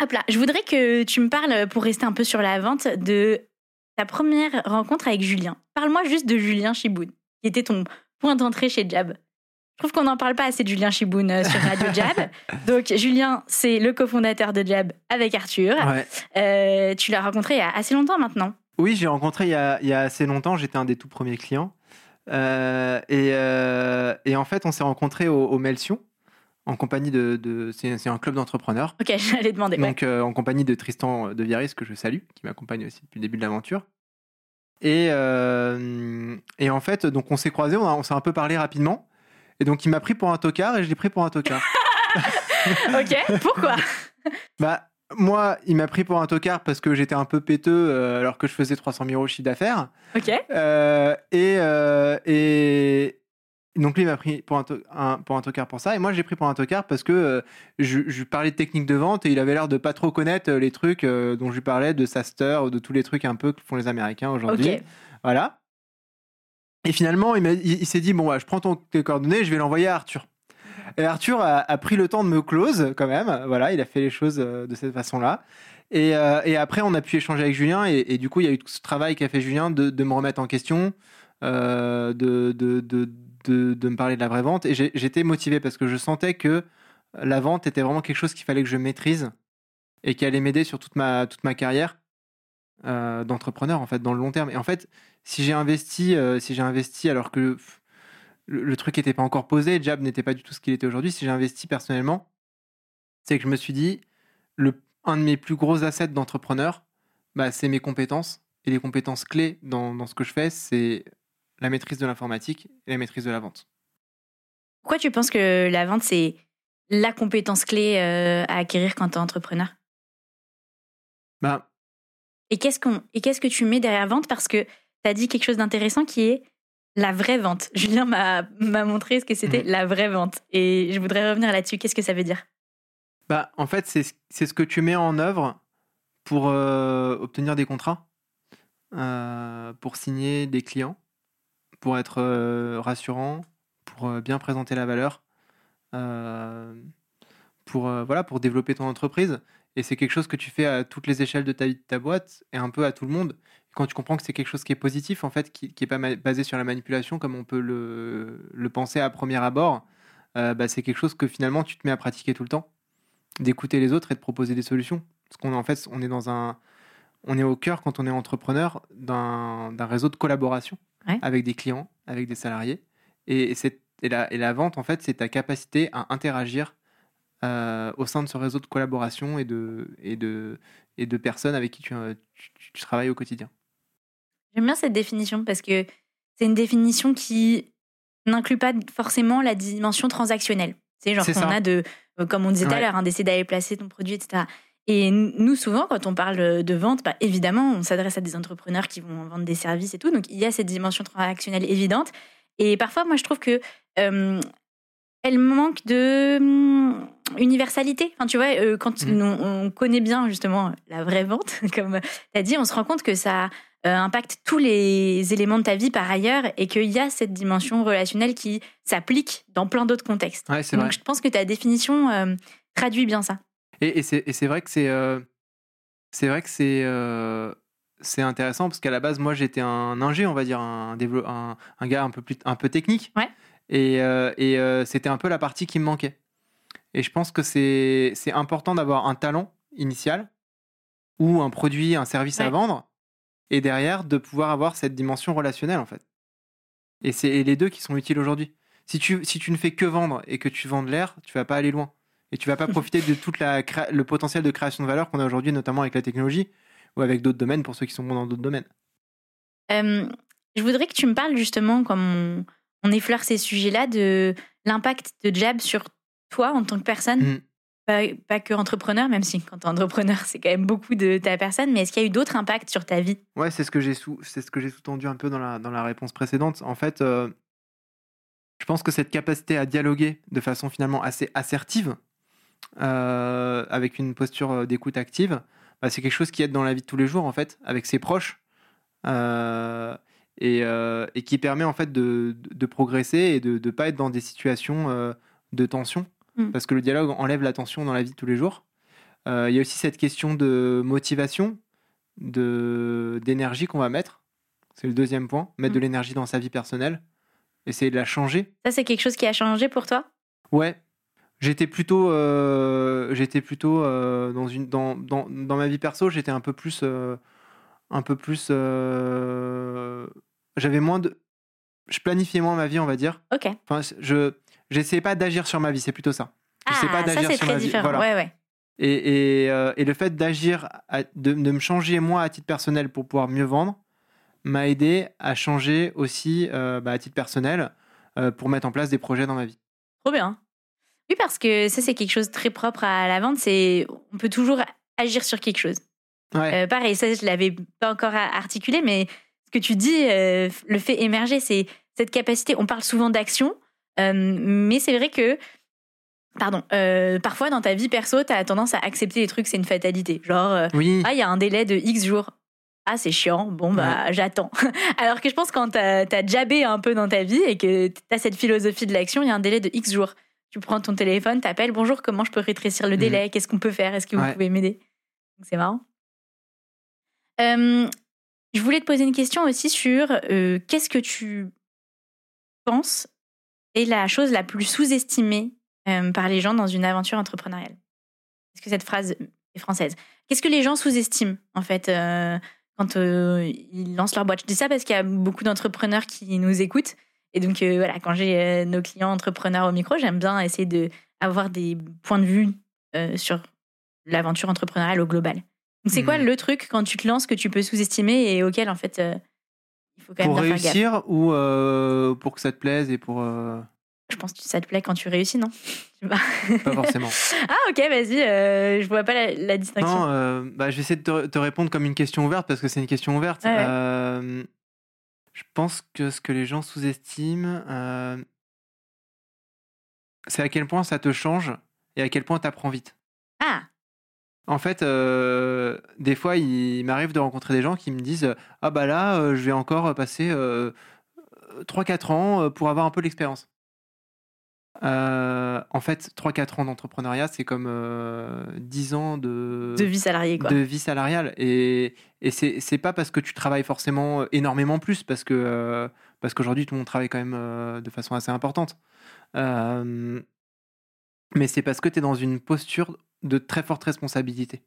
A: Hop là, je voudrais que tu me parles, pour rester un peu sur la vente, de ta première rencontre avec Julien. Parle-moi juste de Julien Chiboun, qui était ton point d'entrée chez Jab. Je trouve qu'on n'en parle pas assez de Julien Chiboun euh, sur Radio Jab. Donc, Julien, c'est le cofondateur de Jab avec Arthur.
B: Ouais.
A: Euh, tu l'as rencontré il y a assez longtemps maintenant.
B: Oui, j'ai rencontré il y, a, il y a assez longtemps, j'étais un des tout premiers clients. Euh, et, euh, et en fait, on s'est rencontrés au, au Melsion, en compagnie de. de- c'est un club d'entrepreneurs.
A: Ok, j'allais demander. ouais.
B: Donc, euh, en compagnie de Tristan de Viaris, que je salue, qui m'accompagne aussi depuis le début de l'aventure. Et, et en fait, donc on s'est croisés, on, a- on s'est un peu parlé rapidement. Et donc, il m'a pris pour un tocard et je l'ai pris pour un tocard.
A: ok, pourquoi?
B: Bah, moi, il m'a pris pour un tocard parce que j'étais un peu péteux euh, alors que je faisais 300 000 euros de chiffre d'affaires.
A: Ok.
B: Euh, et, euh, et donc lui il m'a pris pour un, pour un tocard pour ça et moi j'ai pris pour un tocard parce que je, je lui parlais de technique de vente et il avait l'air de pas trop connaître les trucs dont je lui parlais de Saster de tous les trucs un peu que font les Américains aujourd'hui.
A: Ok.
B: Voilà. Et finalement il, m'a- il- il s'est dit bon ouais, je prends ton, tes coordonnées je vais l'envoyer à Arthur. Et Arthur a, pris le temps de me close quand même. Voilà, il a fait les choses euh, de cette façon-là. Et, euh, et après, on a pu échanger avec Julien. Et, du coup, il y a eu tout ce travail qu'a fait Julien de, me remettre en question, euh, de, me parler de la vraie vente. Et j'étais motivé parce que je sentais que la vente était vraiment quelque chose qu'il fallait que je maîtrise et qui allait m'aider sur toute ma, toute ma carrière d'entrepreneur, en fait, dans le long terme. Et en fait, si j'ai investi, si j'ai investi alors que le, le truc n'était pas encore posé, Jab n'était pas du tout ce qu'il était aujourd'hui, si j'ai investi personnellement, c'est que je me suis dit, le, un de mes plus gros assets d'entrepreneur, bah, c'est mes compétences. Et les compétences clés dans, dans ce que je fais, c'est la maîtrise de l'informatique et la maîtrise de la vente.
A: Pourquoi tu penses que la vente, c'est la compétence clé euh, à acquérir quand tu es entrepreneur?
B: Bah,
A: Et qu'est-ce qu'on et qu'est-ce que tu mets derrière vente? Parce que tu as dit quelque chose d'intéressant qui est la vraie vente. Julien m'a montré ce que c'était
B: Mhm.
A: la vraie vente. Et je voudrais revenir là-dessus. Qu'est-ce que ça veut dire?
B: Bah, en fait, c'est ce que tu mets en œuvre pour euh, obtenir des contrats, euh, pour signer des clients, pour être euh, rassurant, pour bien présenter la valeur, pour, voilà, pour développer ton entreprise. Et c'est quelque chose que tu fais à toutes les échelles de ta, de ta boîte et un peu à tout le monde. Quand tu comprends que c'est quelque chose qui est positif, en fait, qui n'est pas basé sur la manipulation comme on peut le, le penser à premier abord, euh, bah, c'est quelque chose que finalement tu te mets à pratiquer tout le temps, d'écouter les autres et de proposer des solutions. Parce qu'on est en fait, on est dans un, on est au cœur quand on est entrepreneur d'un réseau de collaboration
A: Ouais.
B: avec des clients, avec des salariés. Et, la, et la vente, en fait, c'est ta capacité à interagir euh, au sein de ce réseau de collaboration et de, et de, et de personnes avec qui tu, tu- tu travailles au quotidien.
A: J'aime bien cette définition parce que c'est une définition qui n'inclut pas forcément la dimension transactionnelle. C'est genre qu'on a de, euh, comme on disait tout à l'heure, hein, d'essayer d'aller placer ton produit, etc. Et nous, souvent, quand on parle de vente, bah, évidemment, on s'adresse à des entrepreneurs qui vont vendre des services et tout. Donc, il y a cette dimension transactionnelle évidente. Et parfois, moi, je trouve que euh, elle manque de hum, universalité. Enfin, tu vois, euh, quand
B: Mhm.
A: on, on connaît bien justement la vraie vente, comme tu as dit, on se rend compte que ça euh, impacte tous les éléments de ta vie par ailleurs et qu'il y a cette dimension relationnelle qui s'applique dans plein d'autres contextes.
B: Ouais,
A: Donc,
B: vrai.
A: je pense que ta définition euh, traduit bien ça.
B: Et, et c'est vrai que c'est euh, vrai que c'est euh, c'est intéressant parce qu'à la base moi j'étais un ingé on va dire un, un un gars un peu plus un peu technique
A: Ouais.
B: et, euh, et c'était un peu la partie qui me manquait et je pense que c'est important d'avoir un talent initial ou un produit un service à vendre et derrière de pouvoir avoir cette dimension relationnelle en fait et c'est les deux qui sont utiles aujourd'hui si tu si tu ne fais que vendre et que tu vends de l'air tu vas pas aller loin et tu vas pas profiter de tout le potentiel de création de valeur qu'on a aujourd'hui, notamment avec la technologie ou avec d'autres domaines pour ceux qui sont bons dans d'autres domaines.
A: Euh, je voudrais que tu me parles justement, comme on, on effleure ces sujets-là, de l'impact de Jab sur toi en tant que personne.
B: Mhm.
A: Pas, pas que entrepreneur, même si quand tu es entrepreneur, c'est quand même beaucoup de ta personne, mais est-ce qu'il y a eu d'autres impacts sur ta vie?
B: Ouais, c'est ce que j'ai sous, sous-tendu un peu dans la dans la réponse précédente. En fait, euh, je pense que cette capacité à dialoguer de façon finalement assez assertive, euh, avec une posture euh, d'écoute active, bah, c'est quelque chose qui aide dans la vie de tous les jours en fait, avec ses proches. et, et qui permet en fait de, de- progresser et de ne pas être dans des situations de tension
A: Mm.
B: parce que le dialogue enlève la tension dans la vie de tous les jours. Euh, Il y a aussi cette question de motivation, de d'énergie qu'on va mettre. C'est le deuxième point, mettre de
A: Mm.
B: l'énergie dans sa vie personnelle, essayer de la changer.
A: Ça, c'est quelque chose qui a changé pour toi?
B: Ouais, j'étais plutôt, euh, j'étais plutôt euh, dans une dans, dans, dans ma vie perso, j'étais un peu plus, un peu plus, j'avais moins de, je planifiais moins ma vie, on va dire.
A: Ok.
B: Enfin, je j'essayais pas d'agir sur ma vie, c'est plutôt ça. Pas
A: Ah, ça, c'est très différent.
B: Voilà.
A: Ouais, ouais.
B: Et, et, euh, et le fait d'agir, de, de me changer moi à titre personnel pour pouvoir mieux vendre, m'a aidé à changer aussi euh, bah, à titre personnel euh, pour mettre en place des projets dans ma vie.
A: Trop bien. Oui, parce que ça, c'est quelque chose de très propre à la vente. C'est on peut toujours agir sur quelque chose.
B: Ouais.
A: Pareil, ça, je l'avais pas encore articulé, mais ce que tu dis le fait émerger, c'est cette capacité. On parle souvent d'action, mais c'est vrai que, pardon, euh, parfois dans ta vie perso, tu as tendance à accepter les trucs, c'est une fatalité. Genre, euh,
B: oui.
A: ah, il y a un délai de X jours. Ah, c'est chiant. Bon, bah, j'attends. Alors que je pense quand t'as as jabé un peu dans ta vie et que t'as cette philosophie de l'action, il y a un délai de X jours. Tu prends ton téléphone, t'appelles, bonjour, comment je peux rétrécir le délai? Qu'est-ce qu'on peut faire? Est-ce que vous.
B: Ouais.
A: pouvez m'aider? C'est marrant. Euh, je voulais te poser une question aussi sur euh, qu'est-ce que tu penses est la chose la plus sous-estimée euh, par les gens dans une aventure entrepreneuriale Est-ce que cette phrase est française? Qu'est-ce que les gens sous-estiment en fait euh, quand euh, ils lancent leur boîte? Je dis ça parce qu'il y a beaucoup d'entrepreneurs qui nous écoutent. Et donc voilà, quand j'ai nos clients entrepreneurs au micro, j'aime bien essayer de avoir des points de vue sur l'aventure entrepreneuriale au global. Donc, c'est quoi
B: Mhm.
A: le truc quand tu te lances que tu peux sous-estimer et auquel, en fait, il faut quand même
B: Pour
A: gaffe
B: réussir ou euh, pour que ça te plaise et pour. euh,
A: Je pense que ça te plaît quand tu réussis, non? Pas.
B: Pas forcément.
A: Ah, ok, vas-y, euh, je vois pas la, la distinction.
B: non, euh, bah, je vais essayer de te, te répondre comme une question ouverte parce que c'est une question ouverte.
A: Ouais.
B: Je pense que ce que les gens sous-estiment, c'est à quel point ça te change et à quel point tu apprends vite.
A: Ah,
B: En fait, euh, des fois, il m'arrive de rencontrer des gens qui me disent Ah, bah là, euh, je vais encore passer euh, 3-4 ans euh, pour avoir un peu l'expérience. Euh, en fait, 3-4 ans d'entrepreneuriat, c'est comme euh, 10 ans de,
A: de vie salariée, quoi.
B: de vie salariale. Et, et c'est c'est pas parce que tu travailles forcément énormément plus, parce que euh, parce qu'aujourd'hui, tout le monde travaille quand même euh, de façon assez importante. Euh, mais c'est parce que tu es dans une posture de très forte responsabilité.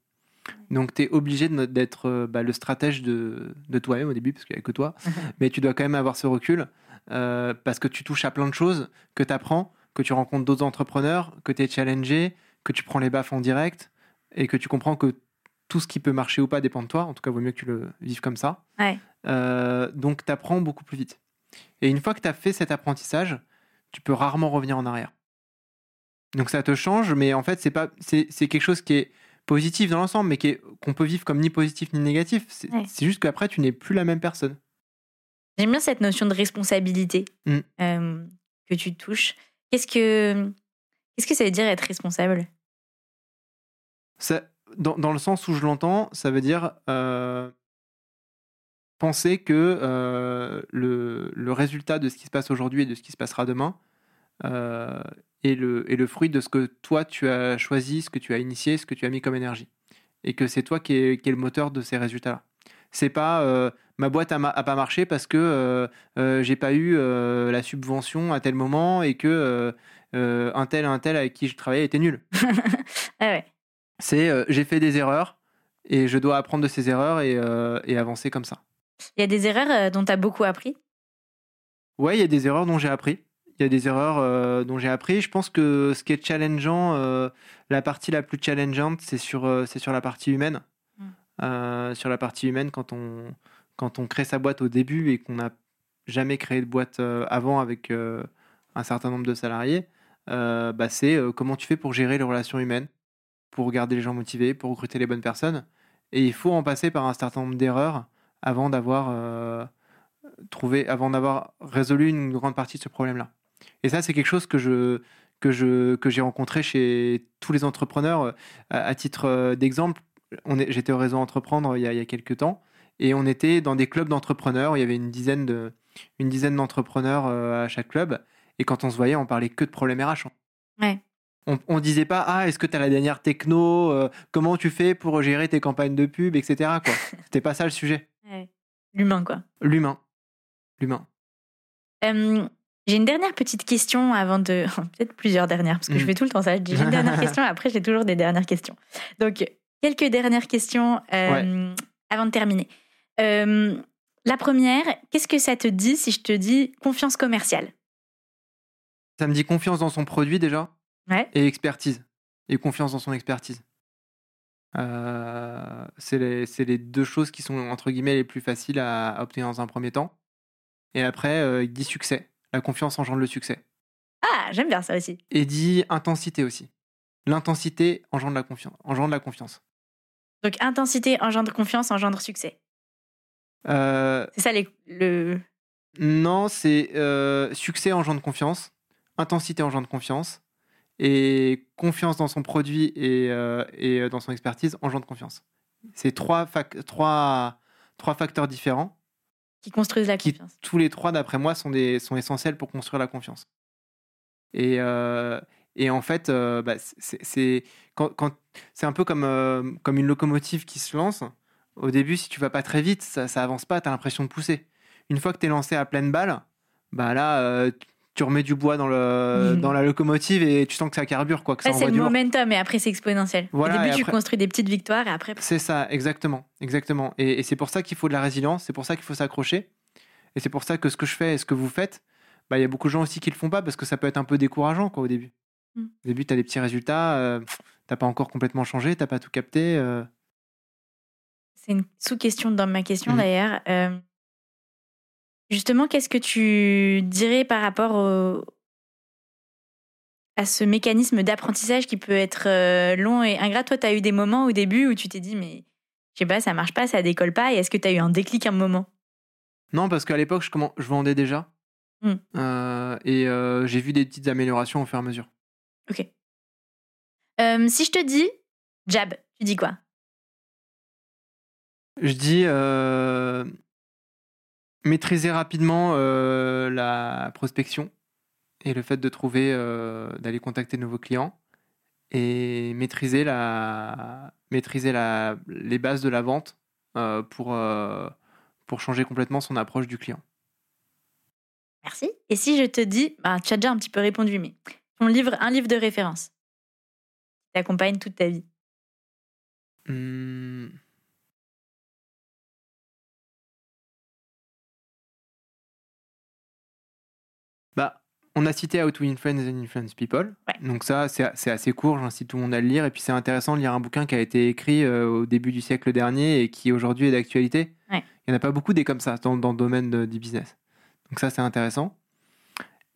B: Donc, tu es obligé d'être euh, bah, le stratège de, de toi-même au début, parce qu'il n'y a que toi. mais tu dois quand même avoir ce recul, euh, parce que tu touches à plein de choses, que tu apprends, que tu rencontres d'autres entrepreneurs, que tu es challengé, que tu prends les baffes en direct, et que tu comprends que tout ce qui peut marcher ou pas dépend de toi. En tout cas, vaut mieux que tu le vives comme ça.
A: Ouais.
B: Euh, donc, tu apprends beaucoup plus vite. Et une fois que tu as fait cet apprentissage, tu peux rarement revenir en arrière. Donc, ça te change, mais en fait, c'est pas, c'est, c'est quelque chose qui est positif dans l'ensemble, mais qui est- qu'on peut vivre comme ni positif ni négatif. C'est,
A: Ouais.
B: juste qu'après, tu n'es plus la même personne.
A: J'aime bien cette notion de responsabilité
B: Mm.
A: euh, que tu touches. Qu'est-ce que qu'est-ce que ça veut dire être responsable?
B: Ça, dans, dans le sens où je l'entends, ça veut dire euh, penser que euh, le, le résultat de ce qui se passe aujourd'hui et de ce qui se passera demain euh, est, le, est le fruit de ce que toi tu as choisi, ce que tu as initié, ce que tu as mis comme énergie. Et que c'est toi qui est, qui est le moteur de ces résultats-là. C'est pas euh, ma boîte a, ma- a pas marché parce que euh, euh, j'ai pas eu euh, la subvention à tel moment et que euh, un tel un tel avec qui je travaillais était nul
A: Ah ouais.
B: c'est j'ai fait des erreurs et je dois apprendre de ces erreurs et, et avancer comme ça.
A: Il y a des erreurs dont tu as beaucoup appris?
B: Ouais, il y a des erreurs dont j'ai appris. Il y a des erreurs euh, dont j'ai appris. Je pense que ce qui est challengeant, euh, la partie la plus challengeante, c'est sur, euh, c'est sur la partie humaine.
A: Mm.
B: Sur la partie humaine, quand on, quand on crée sa boîte au début et qu'on n'a jamais créé de boîte avant avec un certain nombre de salariés, bah, c'est comment tu fais pour gérer les relations humaines, pour garder les gens motivés, pour recruter les bonnes personnes. Et il faut en passer par un certain nombre d'erreurs avant d'avoir trouvé, avant d'avoir résolu une grande partie de ce problème-là. Et ça, c'est quelque chose que je que je que j'ai rencontré chez tous les entrepreneurs. À, à titre euh, d'exemple, j'étais au réseau entreprendre il y a, il y a quelques temps et on était dans des clubs d'entrepreneurs. Il y avait une dizaine de une dizaine d'entrepreneurs euh, à chaque club. Et quand on se voyait, on parlait que de problèmes RH.
A: Ouais.
B: On, on disait pas ah est-ce que tu as la dernière techno euh, comment tu fais pour gérer tes campagnes de pub etc quoi c'était pas ça le sujet
A: Ouais. L'humain, quoi.
B: l'humain l'humain
A: Euh, j'ai une dernière petite question avant de. Peut-être plusieurs dernières, parce que je
B: Mm.
A: fais tout le temps ça. Je dis j'ai une dernière question, après j'ai toujours des dernières questions. Donc, quelques dernières questions euh, avant de terminer. Euh, la première, qu'est-ce que ça te dit si je te dis confiance commerciale?
B: Ça me dit confiance dans son produit déjà?
A: Ouais.
B: et expertise et confiance dans son expertise Euh, c'est les, deux choses qui sont entre guillemets les plus faciles à, à obtenir dans un premier temps et après il dit succès la confiance engendre le succès
A: Ah, j'aime bien ça aussi.
B: et dit intensité aussi l'intensité engendre la confiance engendre la confiance
A: Donc, intensité engendre confiance, engendre succès.
B: Euh,
A: C'est ça les, le.
B: Non, c'est euh, succès engendre confiance, intensité engendre confiance, et confiance dans son produit et, euh, et dans son expertise engendre confiance. C'est trois, fac- trois, trois facteurs différents
A: qui construisent la
B: qui,
A: confiance.
B: tous les trois, d'après moi, sont, des, sont essentiels pour construire la confiance. Et, euh, et en fait, euh, bah, c'est quand, quand- un peu comme, euh, comme une locomotive qui se lance. Au début, si tu vas pas très vite, ça, ça avance pas, tu as l'impression de pousser. Une fois que tu es lancé à pleine balle, bah là, tu remets du bois dans, le,
A: Mhm.
B: dans la locomotive et tu sens que ça carbure, quoi,
A: Ouais, c'est le
B: du lourd.
A: momentum et après c'est exponentiel.
B: Voilà,
A: Au début, tu
B: après-
A: construis des petites victoires et après.
B: C'est ça, exactement, exactement. Et, et c'est pour ça qu'il faut de la résilience, c'est pour ça qu'il faut s'accrocher. Et c'est pour ça que ce que je fais et ce que vous faites, bah, il y a beaucoup de gens aussi qui le font pas parce que ça peut être un peu décourageant quoi, au début.
A: Mm.
B: Au début, tu as des petits résultats, euh, t'as pas encore complètement changé, t'as pas tout capté. euh.
A: C'est une sous-question dans ma question
B: Mhm.
A: d'ailleurs. Euh, justement, qu'est-ce que tu dirais par rapport au- à ce mécanisme d'apprentissage qui peut être euh, long et ingrat? Toi, tu as eu des moments au début où tu t'es dit, mais je sais pas, ça marche pas, ça décolle pas. Et est-ce que tu as eu un déclic un moment?
B: Non, parce qu'à l'époque, je, je vendais déjà.
A: Mm.
B: Euh, et euh, j'ai vu des petites améliorations au fur et à mesure.
A: Ok. Euh, si je te dis jab, tu dis quoi?
B: Je dis maîtriser rapidement euh, la prospection et le fait de trouver, euh, d'aller contacter de nouveaux clients et maîtriser, la, maîtriser la, les bases de la vente euh, pour, pour changer complètement son approche du client.
A: Merci. Et si je te dis, bah, tu as déjà un petit peu répondu, mais ton livre, un livre de référence, qui t'accompagne toute ta vie.
B: Hmm. On a cité How to Influence and Influence People.
A: Ouais.
B: Donc ça, c'est assez court, j'incite tout le monde à le lire. Et puis c'est intéressant de lire un bouquin qui a été écrit euh, au début du siècle dernier et qui aujourd'hui est d'actualité.
A: Ouais.
B: Il n'y en a pas beaucoup des comme ça dans, dans le domaine de- du business. Donc ça, c'est intéressant.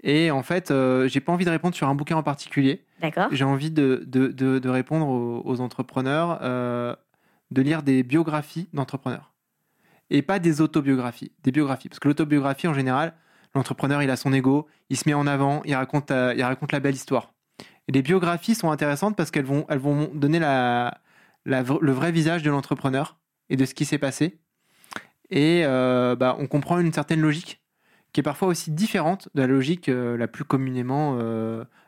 B: Et en fait, euh, j'ai pas envie de répondre sur un bouquin en particulier.
A: D'accord
B: J'ai envie de, de, de- de répondre aux, aux entrepreneurs, euh, de lire des biographies d'entrepreneurs. Et pas des autobiographies, des biographies. Parce que l'autobiographie, en général, l'entrepreneur, il a son ego, il se met en avant, il raconte, euh, il raconte la belle histoire. Les biographies sont intéressantes parce qu'elles vont, elles vont donner le vrai visage de l'entrepreneur et de ce qui s'est passé. Et euh, bah, on comprend une certaine logique qui est parfois aussi différente de la logique euh, la plus communément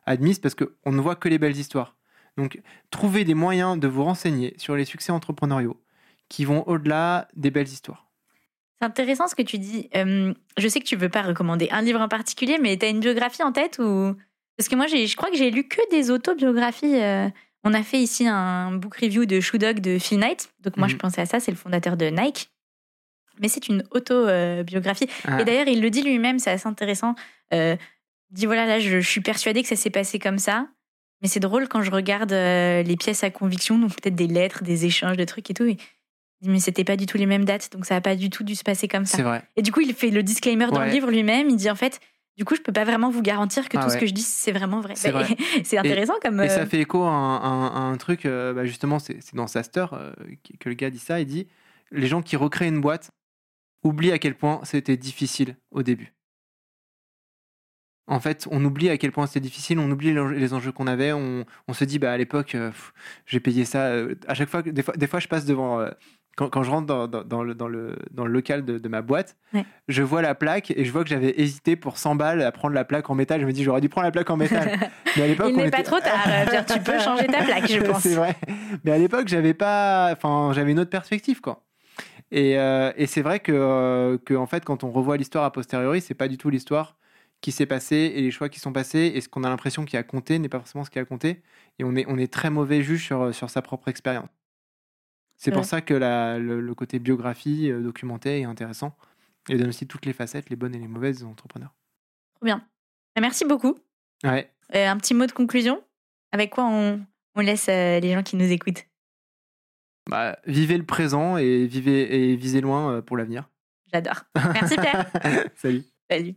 B: admise parce qu'on ne voit que les belles histoires. Donc, trouvez des moyens de vous renseigner sur les succès entrepreneuriaux qui vont au-delà des belles histoires.
A: C'est intéressant ce que tu dis. Euh, je sais que tu veux pas recommander un livre en particulier, mais tu as une biographie en tête ou? Parce que moi, je crois que j'ai lu que des autobiographies. euh. On a fait ici un book review de Shoe Dog de Phil Knight. Donc moi, je
B: Mhm.
A: pensais à ça, c'est le fondateur de Nike. Mais c'est une autobiographie.
B: Ah.
A: Et d'ailleurs, il le dit lui-même, c'est assez intéressant. Euh, il dit voilà, là, je, je suis persuadé que ça s'est passé comme ça. Mais c'est drôle quand je regarde les pièces à conviction, donc peut-être des lettres, des échanges de trucs et tout. Mais c'était pas du tout les mêmes dates, donc ça a pas du tout dû se passer comme ça.
B: C'est vrai.
A: Et du coup, il fait le disclaimer dans
B: Ouais.
A: le livre lui-même. Il dit en fait, du coup, je peux pas vraiment vous garantir que
B: Ah
A: tout ce que je dis, c'est vraiment vrai.
B: C'est
A: Bah, intéressant comme.
B: Et
A: euh,
B: ça fait écho à un, un- à un truc, euh, bah, justement, c'est dans Saster euh, que le gars dit ça. Il dit les gens qui recréent une boîte oublient à quel point c'était difficile au début. En fait, on oublie à quel point c'était difficile, on oublie les enjeux qu'on avait, on, on se dit, bah, à l'époque, euh, j'ai payé ça. euh, à chaque fois, que- des fois, des fois je passe devant. Quand, quand je rentre dans, dans- dans le, dans, le, dans le local de, de ma boîte,
A: Ouais.
B: je vois la plaque et je vois que j'avais hésité pour 100 balles à prendre la plaque en métal. Je me dis, j'aurais dû prendre la plaque en métal. Mais à l'époque,
A: Il
B: on
A: n'est
B: était-
A: pas trop tard. euh, dire, tu peux changer ta plaque, je pense.
B: c'est vrai. Mais à l'époque, j'avais pas, enfin, j'avais une autre perspective, quoi. Et, euh, et c'est vrai que, euh, que, en fait, quand on revoit l'histoire a posteriori, c'est pas du tout l'histoire qui s'est passée et les choix qui sont passés et ce qu'on a l'impression qui a compté n'est pas forcément ce qui a compté. Et on est, on est très mauvais juge sur, sur sa propre expérience. C'est pour ça que la- le, le côté biographie euh, documentée est intéressant et donne aussi toutes les facettes, les bonnes et les mauvaises des entrepreneurs.
A: Trop bien. Bah, Merci beaucoup.
B: Ouais.
A: Euh, un petit mot de conclusion? Avec quoi on, on laisse euh, les gens qui nous écoutent?
B: Bah, vivez le présent et vivez et visez loin euh, pour l'avenir.
A: J'adore. Merci Pierre.
B: Salut.
A: Salut.